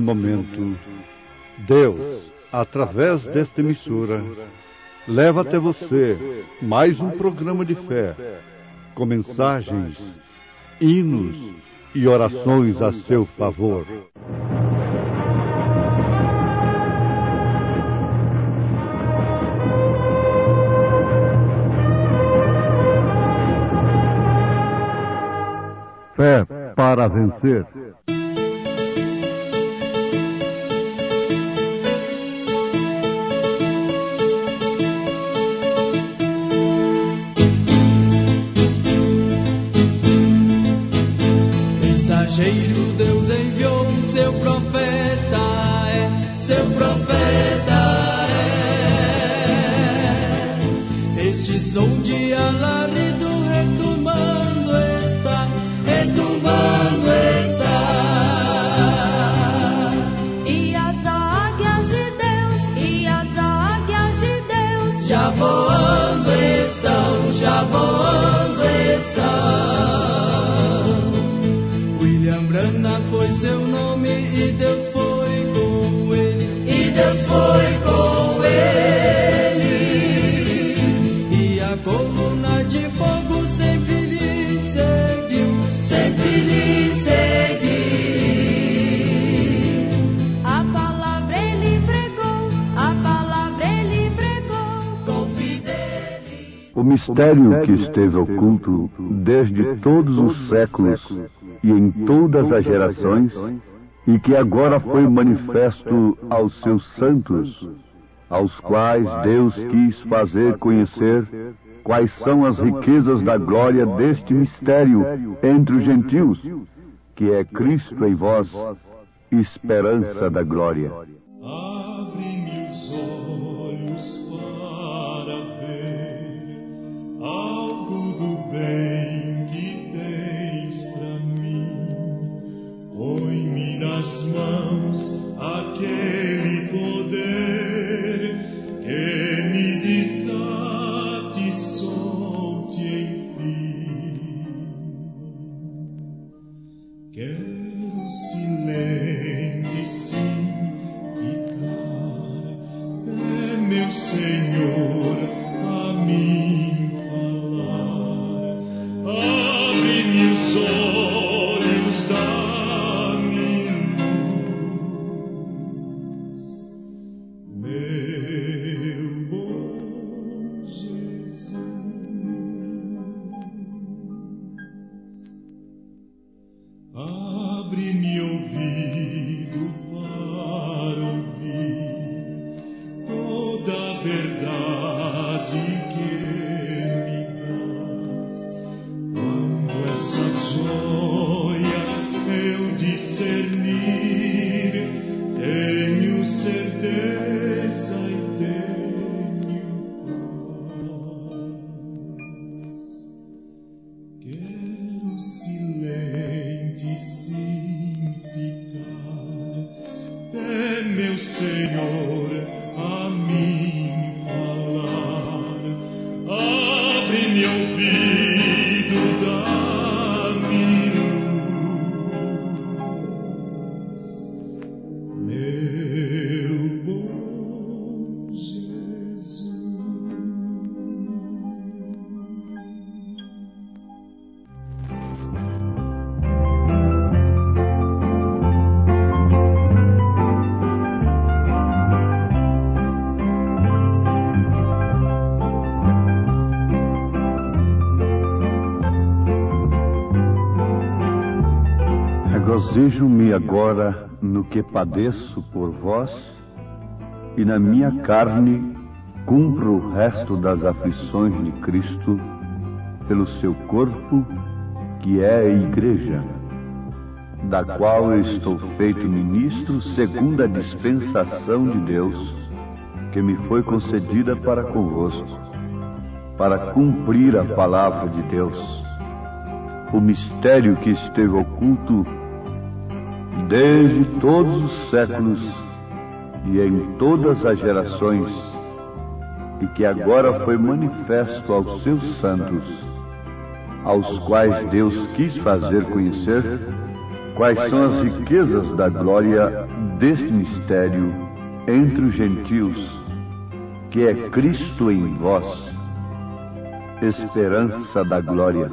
neste momento, Deus, através desta emissora, leva até você mais um programa de fé, com mensagens, hinos e orações a seu favor. Fé para vencer. Mistério que esteve oculto desde todos os séculos e em todas as gerações, e que agora foi manifesto aos seus santos, aos quais Deus quis fazer conhecer quais são as riquezas da glória deste mistério entre os gentios, que é Cristo em vós, esperança da glória. Bem que tens pra mim. Põe-me nas mãos aquele poder que me desate, Regozijo-me agora no que padeço por vós, e na minha carne cumpro o resto das aflições de Cristo pelo seu corpo, que é a Igreja, da qual eu estou feito ministro segundo a dispensação de Deus, que me foi concedida para convosco, para cumprir a palavra de Deus, o mistério que esteve oculto desde todos os séculos e em todas as gerações, e que agora foi manifesto aos seus santos, aos quais Deus quis fazer conhecer quais são as riquezas da glória deste mistério entre os gentios, que é Cristo em vós, esperança da glória,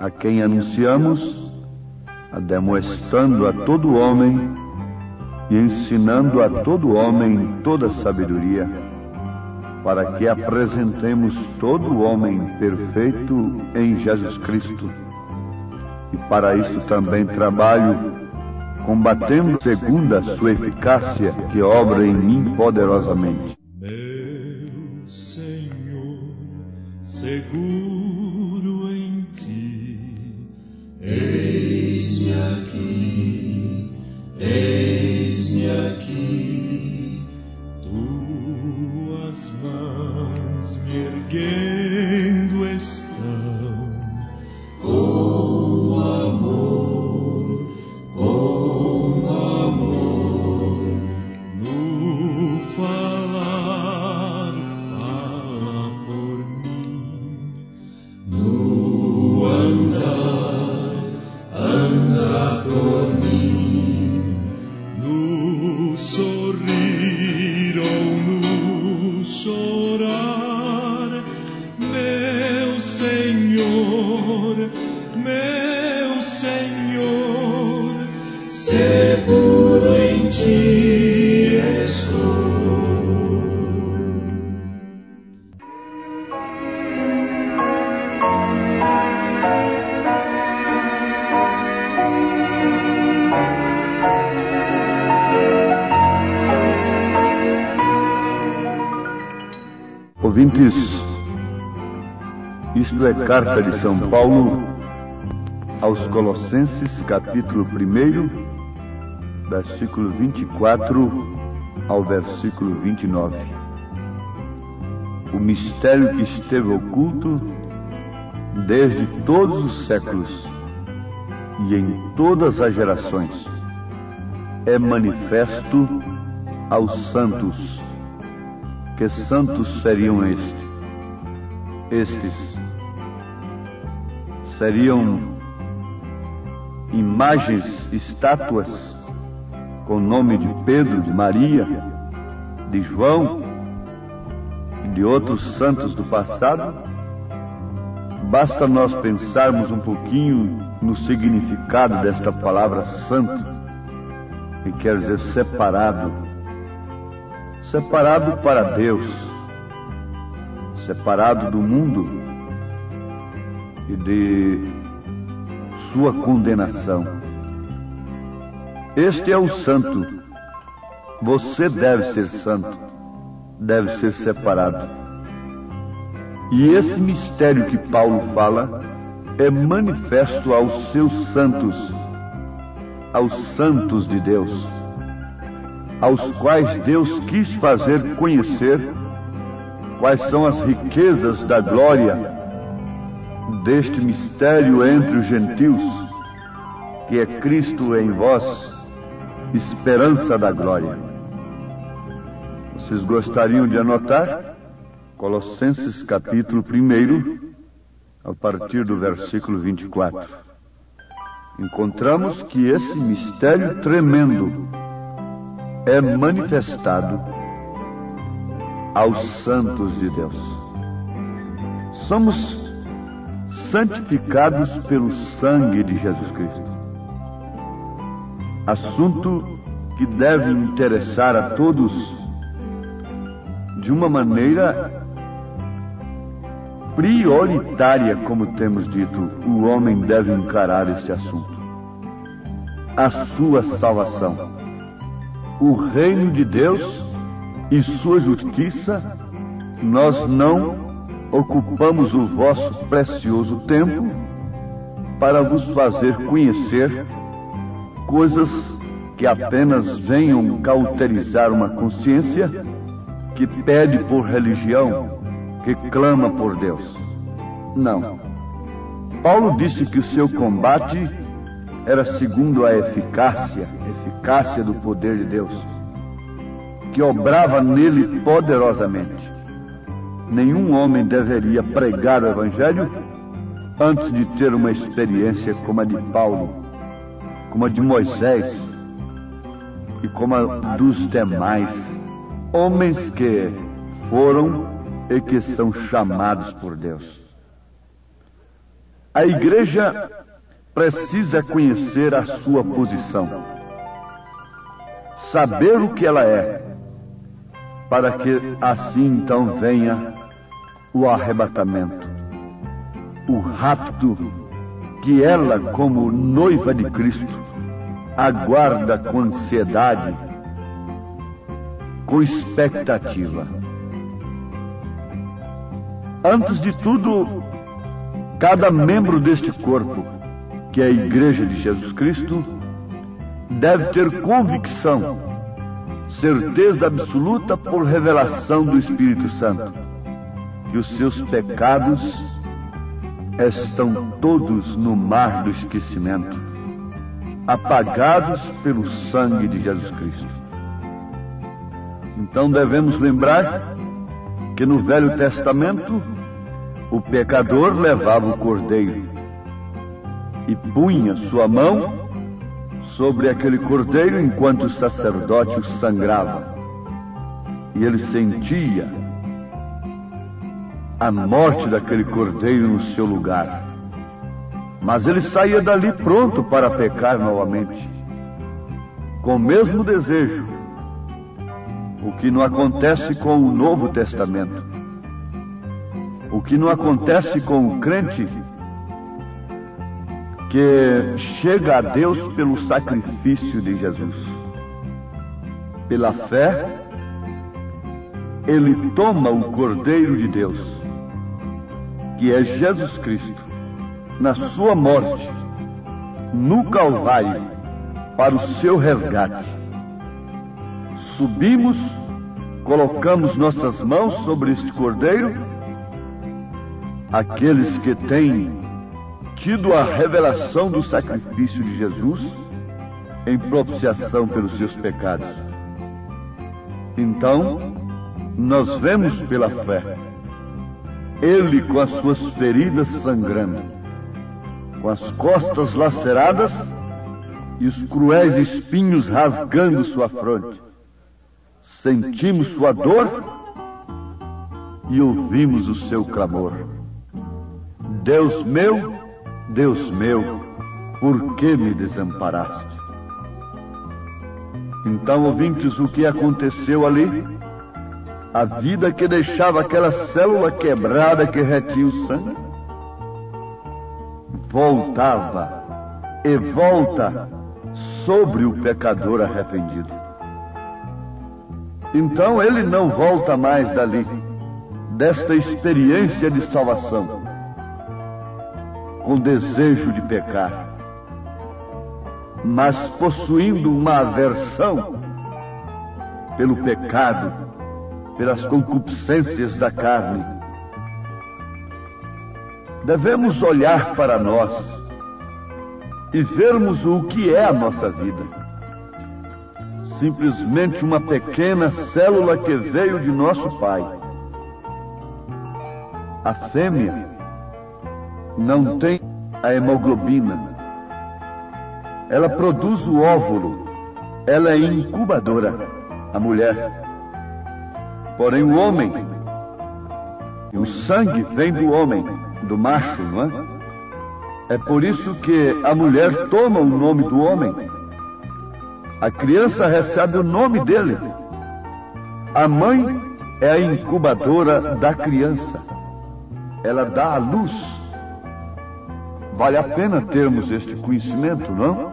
a quem anunciamos, ademoestando a todo homem e ensinando a todo homem toda sabedoria, para que apresentemos todo homem perfeito em Jesus Cristo. E para isto também trabalho combatendo segundo a sua eficácia, que obra em mim poderosamente. Meu Senhor, seguro em ti, eis-me eis-me aqui, tuas mãos me erguendo é carta de São Paulo aos Colossenses, capítulo 1, versículo 24 ao versículo 29. O mistério que esteve oculto desde todos os séculos e em todas as gerações é manifesto aos santos. Que santos seriam estes? Estes seriam imagens, estátuas com o nome de Pedro, de Maria, de João e de outros santos do passado? Basta nós pensarmos um pouquinho no significado desta palavra santo, que quer dizer separado. Separado para Deus, separado do mundo e de sua condenação. Este é o santo. Você deve ser santo, deve ser separado. E esse mistério que Paulo fala é manifesto aos seus santos, aos santos de Deus, aos quais Deus quis fazer conhecer quais são as riquezas da glória deste mistério entre os gentios, que é Cristo em vós, esperança da glória. Vocês gostariam de anotar? Colossenses capítulo 1, a partir do versículo 24. Encontramos que esse mistério tremendo é manifestado aos santos de Deus. Somos santificados pelo sangue de Jesus Cristo. Assunto que deve interessar a todos de uma maneira prioritária, como temos dito, o homem deve encarar este assunto. A sua salvação. O reino de Deus e sua justiça, nós não ocupamos o vosso precioso tempo para vos fazer conhecer coisas que apenas venham cauterizar uma consciência que pede por religião, que clama por Deus. Não. Paulo disse que o seu combate era segundo a eficácia, eficácia do poder de Deus, que obrava nele poderosamente. Nenhum homem deveria pregar o Evangelho antes de ter uma experiência como a de Paulo, como a de Moisés, e como a dos demais homens que foram e que são chamados por Deus. A igreja precisa conhecer a sua posição, saber o que ela é, para que assim então venha o arrebatamento, o rapto que ela, como noiva de Cristo, aguarda com ansiedade, com expectativa. Antes de tudo, cada membro deste corpo, que é a Igreja de Jesus Cristo, deve ter convicção, certeza absoluta por revelação do Espírito Santo, que os seus pecados estão todos no mar do esquecimento, apagados pelo sangue de Jesus Cristo. Então devemos lembrar que no Velho Testamento o pecador levava o cordeiro e punha sua mão sobre aquele cordeiro enquanto o sacerdote o sangrava. E ele sentia a morte daquele cordeiro no seu lugar. Mas ele saía dali pronto para pecar novamente, com o mesmo desejo, o que não acontece com o Novo Testamento, o que não acontece com o crente que chega a Deus pelo sacrifício de Jesus. Pela fé, ele toma o Cordeiro de Deus que é Jesus Cristo, na sua morte, no Calvário, para o seu resgate. Subimos, colocamos nossas mãos sobre este cordeiro, aqueles que têm tido a revelação do sacrifício de Jesus em propiciação pelos seus pecados. Então, nós vemos pela fé ele com as suas feridas sangrando, com as costas laceradas e os cruéis espinhos rasgando sua fronte. Sentimos sua dor e ouvimos o seu clamor. Deus meu, Deus meu, por que me desamparaste? Então, ouvintes, o que aconteceu ali? A vida que deixava aquela célula quebrada que retinha o sangue, voltava e volta sobre o pecador arrependido. Então ele não volta mais dali, desta experiência de salvação, com desejo de pecar, mas possuindo uma aversão pelo pecado pelas concupiscências da carne. Devemos olhar para nós e vermos o que é a nossa vida. Simplesmente uma pequena célula que veio de nosso Pai. A fêmea não tem a hemoglobina. Ela produz o óvulo. Ela é incubadora, a mulher. Porém, o homem, o sangue vem do homem, do macho, não é? É por isso que a mulher toma o nome do homem. A criança recebe o nome dele. A mãe é a incubadora da criança. Ela dá a luz. Vale a pena termos este conhecimento, não?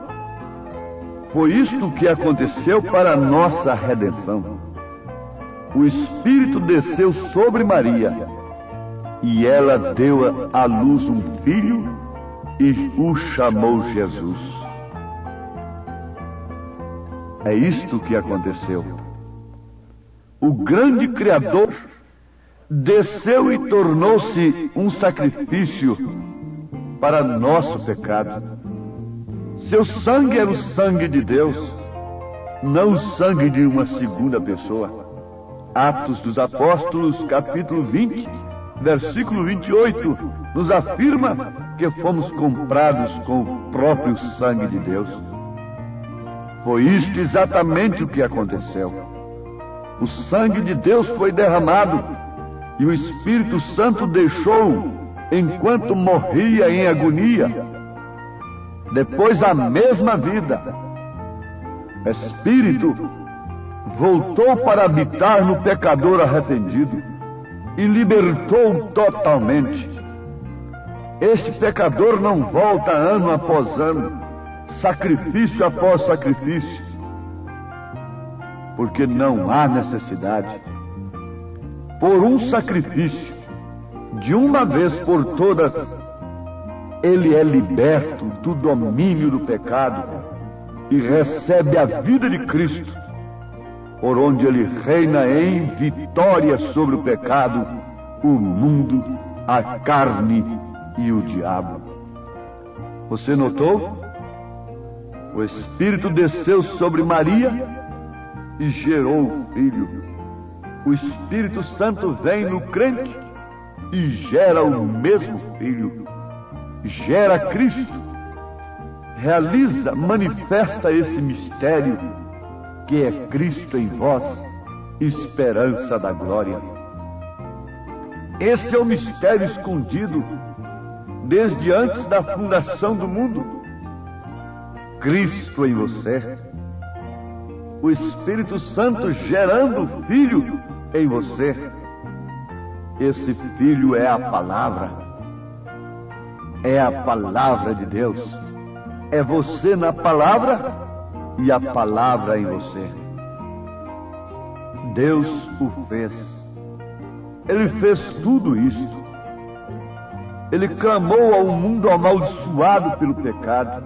Foi isto que aconteceu para a nossa redenção o Espírito desceu sobre Maria e ela deu à luz um filho e o chamou Jesus. É isto que aconteceu. O grande Criador desceu e tornou-se um sacrifício para nosso pecado. Seu sangue era o sangue de Deus, não o sangue de uma segunda pessoa. Atos dos Apóstolos, capítulo 20, versículo 28, nos afirma que fomos comprados com o próprio sangue de Deus. Foi isto exatamente o que aconteceu. O sangue de Deus foi derramado e o Espírito Santo deixou enquanto morria em agonia. Depois a mesma vida. Espírito voltou para habitar no pecador arrependido e libertou totalmente. Este pecador não volta ano após ano, sacrifício após sacrifício, porque não há necessidade. Por um sacrifício, de uma vez por todas, ele é liberto do domínio do pecado e recebe a vida de Cristo, por onde ele reina em vitória sobre o pecado, o mundo, a carne e o diabo. Você notou? O Espírito desceu sobre Maria e gerou o Filho. O Espírito Santo vem no crente e gera o mesmo Filho. Gera Cristo. Realiza, manifesta esse mistério que é Cristo em vós, esperança da glória. Esse é o mistério escondido desde antes da fundação do mundo. Cristo em você. O Espírito Santo gerando Filho em você. Esse Filho é a palavra. É a palavra de Deus. É você na palavra e a palavra em você. Deus o fez. Ele fez tudo isto ele clamou ao mundo amaldiçoado pelo pecado: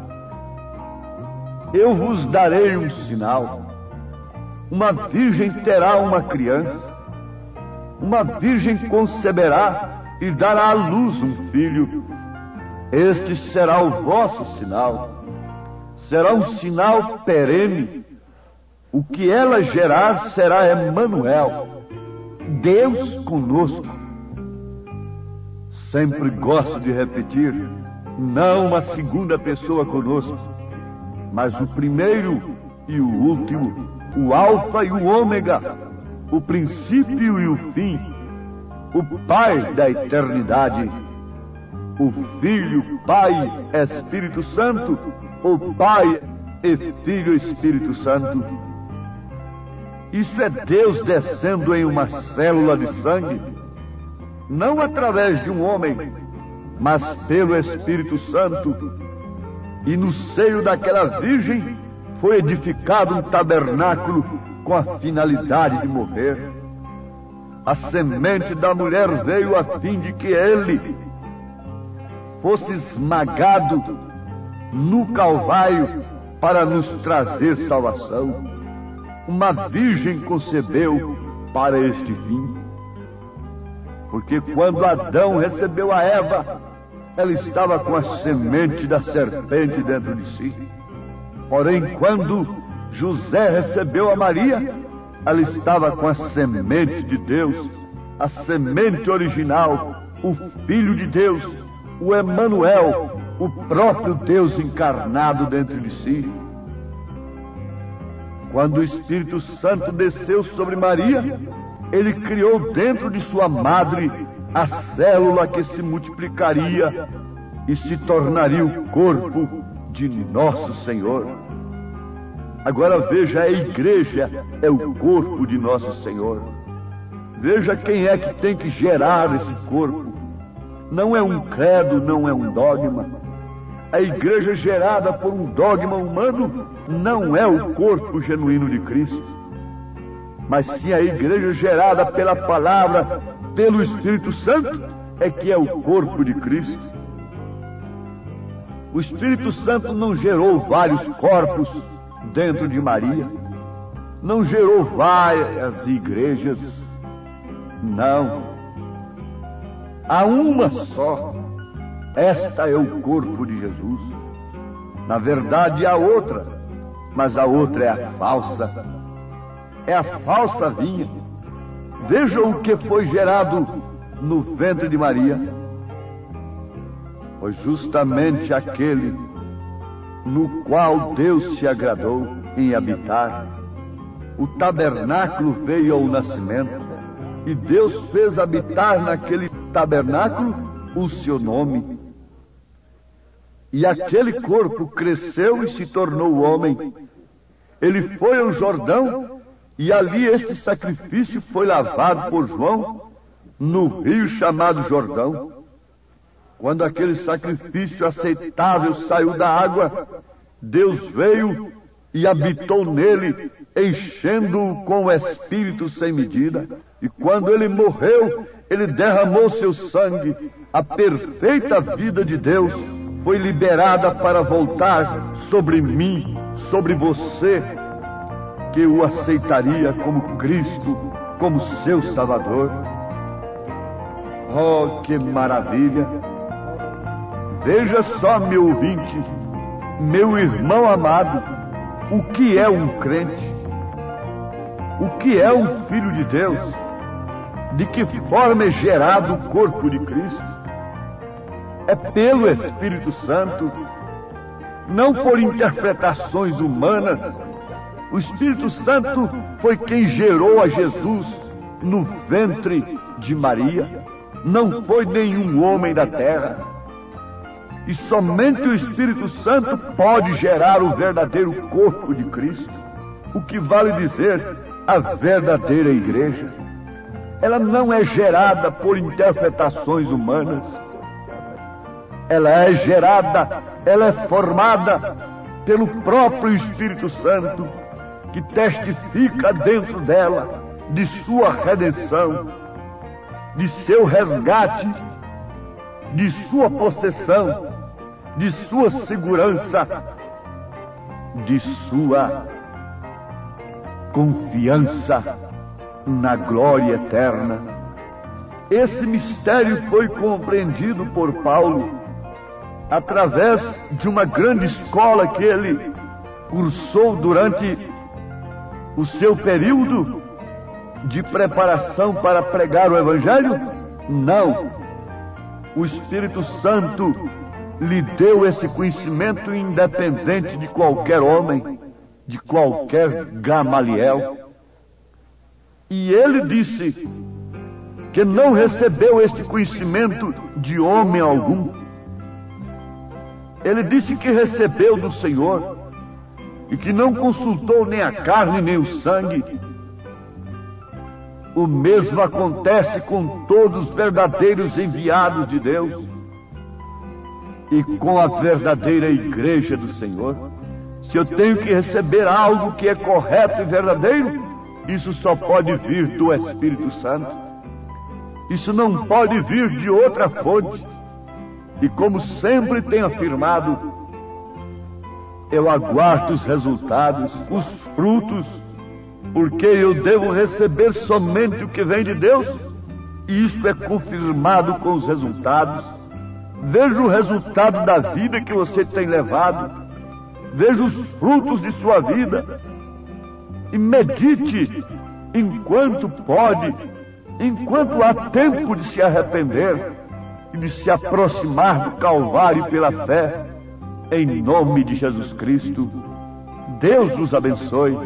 Eu vos darei um sinal. Uma virgem terá uma criança, uma virgem conceberá e dará à luz um filho. Este será o vosso sinal. Será um sinal perene. O que ela gerar será Emanuel, Deus conosco. Sempre gosto de repetir, não uma segunda pessoa conosco, mas o primeiro e o último, o Alfa e o Ômega, o princípio e o fim, o Pai da eternidade, o Filho, Pai, Espírito Santo, o Pai e Filho Espírito Santo. Isso é Deus descendo em uma célula de sangue não através de um homem, mas pelo Espírito Santo. E no seio daquela virgem foi edificado um tabernáculo com a finalidade de morrer. A semente da mulher veio a fim de que ele fosse esmagado no Calvário para nos trazer salvação. Uma virgem concebeu para este fim. Porque quando Adão recebeu a Eva, ela estava com a semente da serpente dentro de si. Porém, quando José recebeu a Maria, ela estava com a semente de Deus, a semente original, o Filho de Deus, o Emanuel, o próprio Deus encarnado dentro de si. Quando o Espírito Santo desceu sobre Maria, ele criou dentro de sua madre a célula que se multiplicaria e se tornaria o corpo de nosso Senhor. Agora veja, a igreja é o corpo de nosso Senhor. Veja quem é que tem que gerar esse corpo. Não é um credo, não é um dogma. A igreja gerada por um dogma humano não é o corpo genuíno de Cristo mas sim a igreja gerada pela palavra, pelo Espírito Santo, é que é o corpo de Cristo. O Espírito Santo não gerou vários corpos dentro de Maria, não gerou várias igrejas, não. Há uma só. Esta é o corpo de Jesus. Na verdade, há outra, mas a outra é a falsa é a falsa vinha. Vejam o que foi gerado no ventre de Maria. Foi justamente aquele no qual Deus se agradou. em habitar. O tabernáculo veio ao nascimento e Deus fez habitar naquele tabernáculo o seu nome. E aquele corpo cresceu e se tornou homem. Ele foi ao Jordão e ali este sacrifício foi lavado por João no rio chamado Jordão. Quando aquele sacrifício aceitável saiu da água, Deus veio e habitou nele, enchendo-o com o Espírito sem medida. E quando ele morreu, ele derramou seu sangue. A perfeita vida de Deus foi liberada para voltar sobre mim, sobre você, que o aceitaria como Cristo, como seu Salvador. Oh, que maravilha! Veja só, meu ouvinte, meu irmão amado, o que é um crente? O que é um filho de Deus? De que forma é gerado o corpo de Cristo? É pelo Espírito Santo, não por interpretações humanas. O Espírito Santo foi quem gerou a Jesus no ventre de Maria, não foi nenhum homem da terra. E somente o Espírito Santo pode gerar o verdadeiro corpo de Cristo, o que vale dizer a verdadeira igreja. Ela não é gerada por interpretações humanas. Ela é gerada, ela é formada pelo próprio Espírito Santo, que testifica dentro dela de sua redenção, de seu resgate, de sua possessão de sua segurança, de sua confiança na glória eterna. Esse mistério foi compreendido por Paulo através de uma grande escola que ele cursou durante o seu período de preparação para pregar o Evangelho? Não. O Espírito Santo lhe deu esse conhecimento independente de qualquer homem, de qualquer Gamaliel. E ele disse que não recebeu este conhecimento de homem algum. Ele disse que recebeu do Senhor e que não consultou nem a carne nem o sangue. O mesmo acontece com todos os verdadeiros enviados de Deus e com a verdadeira igreja do Senhor. Se eu tenho que receber algo que é correto e verdadeiro, isso só pode vir do Espírito Santo. Isso não pode vir de outra fonte. E como sempre tenho afirmado, eu aguardo os resultados, os frutos, porque eu devo receber somente o que vem de Deus, e isto é confirmado com os resultados. Veja o resultado da vida que você tem levado. Veja os frutos de sua vida. E medite enquanto pode, enquanto há tempo de se arrepender e de se aproximar do Calvário pela fé, em nome de Jesus Cristo. Deus nos abençoe.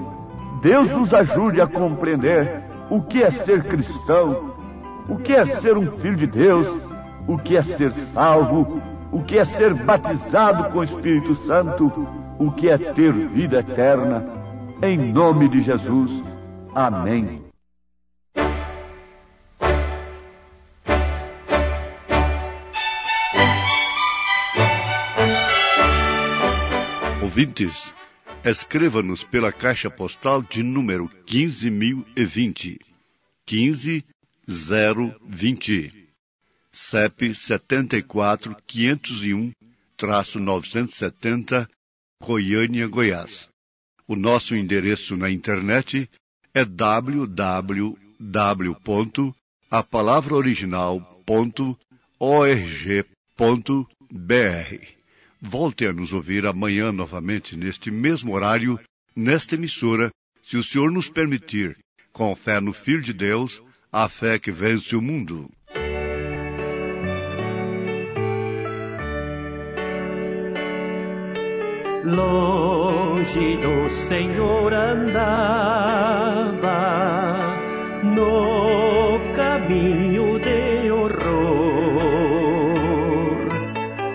Deus nos ajude a compreender o que é ser cristão, o que é ser um filho de Deus o que é ser salvo, o que é ser batizado com o Espírito Santo, o que é ter vida eterna. Em nome de Jesus. Amém. Ouvintes, escreva-nos pela caixa postal de número 15020. 15020 CEP 74 501 970 Goiânia, Goiás. O nosso endereço na internet é www.apalavraoriginal.org.br. Volte a nos ouvir amanhã novamente neste mesmo horário, nesta emissora, se o Senhor nos permitir, com fé no Filho de Deus, a fé que vence o mundo. Longe do Senhor andava no caminho de horror.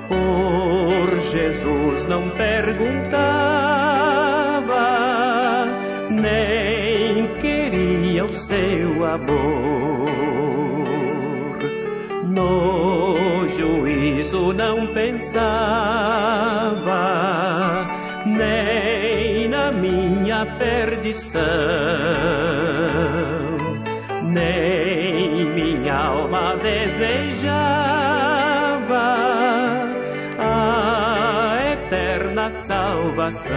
Por Jesus não perguntava, juízo não pensava, nem na minha perdição, nem minha alma desejava a eterna salvação.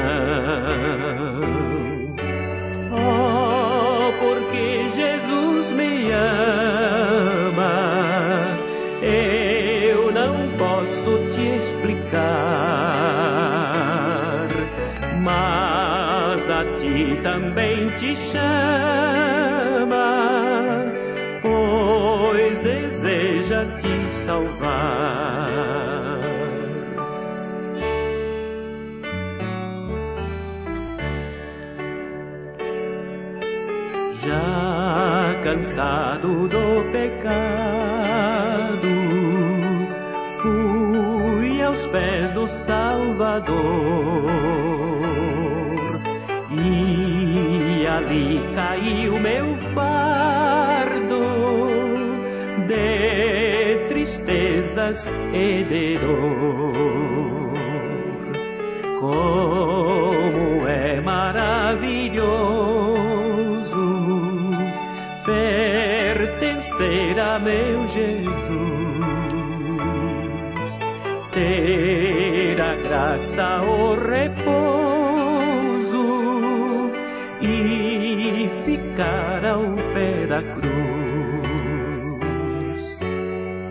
Também te chama, pois deseja te salvar. já cansado do pecado, fui aos pés do Salvador ali caiu meu fardo de tristezas e de dor. Como é maravilhoso pertencer a meu Jesus, ter a graça, o repouso ficar ao pé da cruz.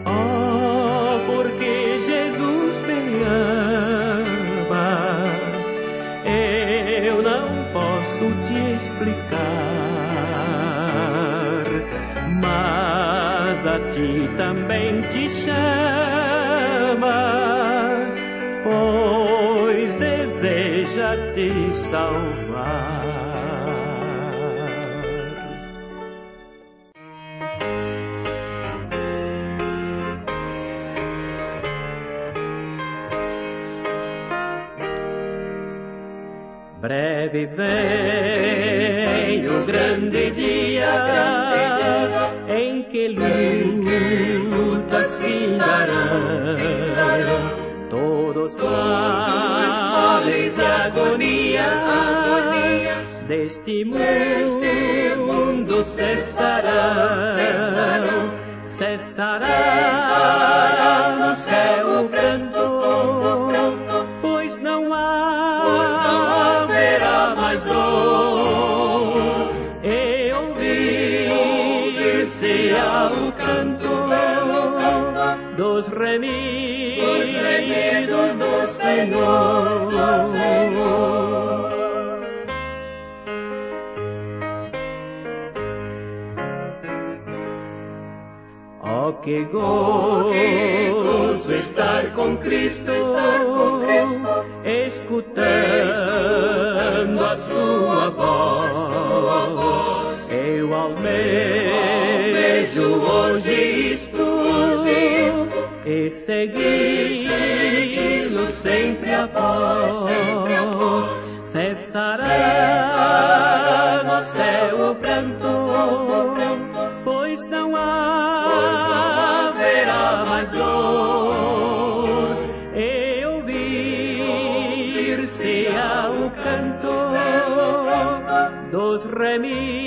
Oh, porque Jesus me ama, eu não posso te explicar, mas a ti também te chama, pois deseja te salvar. Breve vem o grande dia em que lutas findarão. Todos males agonias deste mundo cessarão. Cessará no céu o pranto, dos remidos do Senhor. Oh, que gozo estar com Cristo, escutando a sua voz. Eu almejo hoje isto e segui-lo sempre após. Cessará no céu o pranto, pois não haverá mais dor. E ouvir-se ao canto dos remidos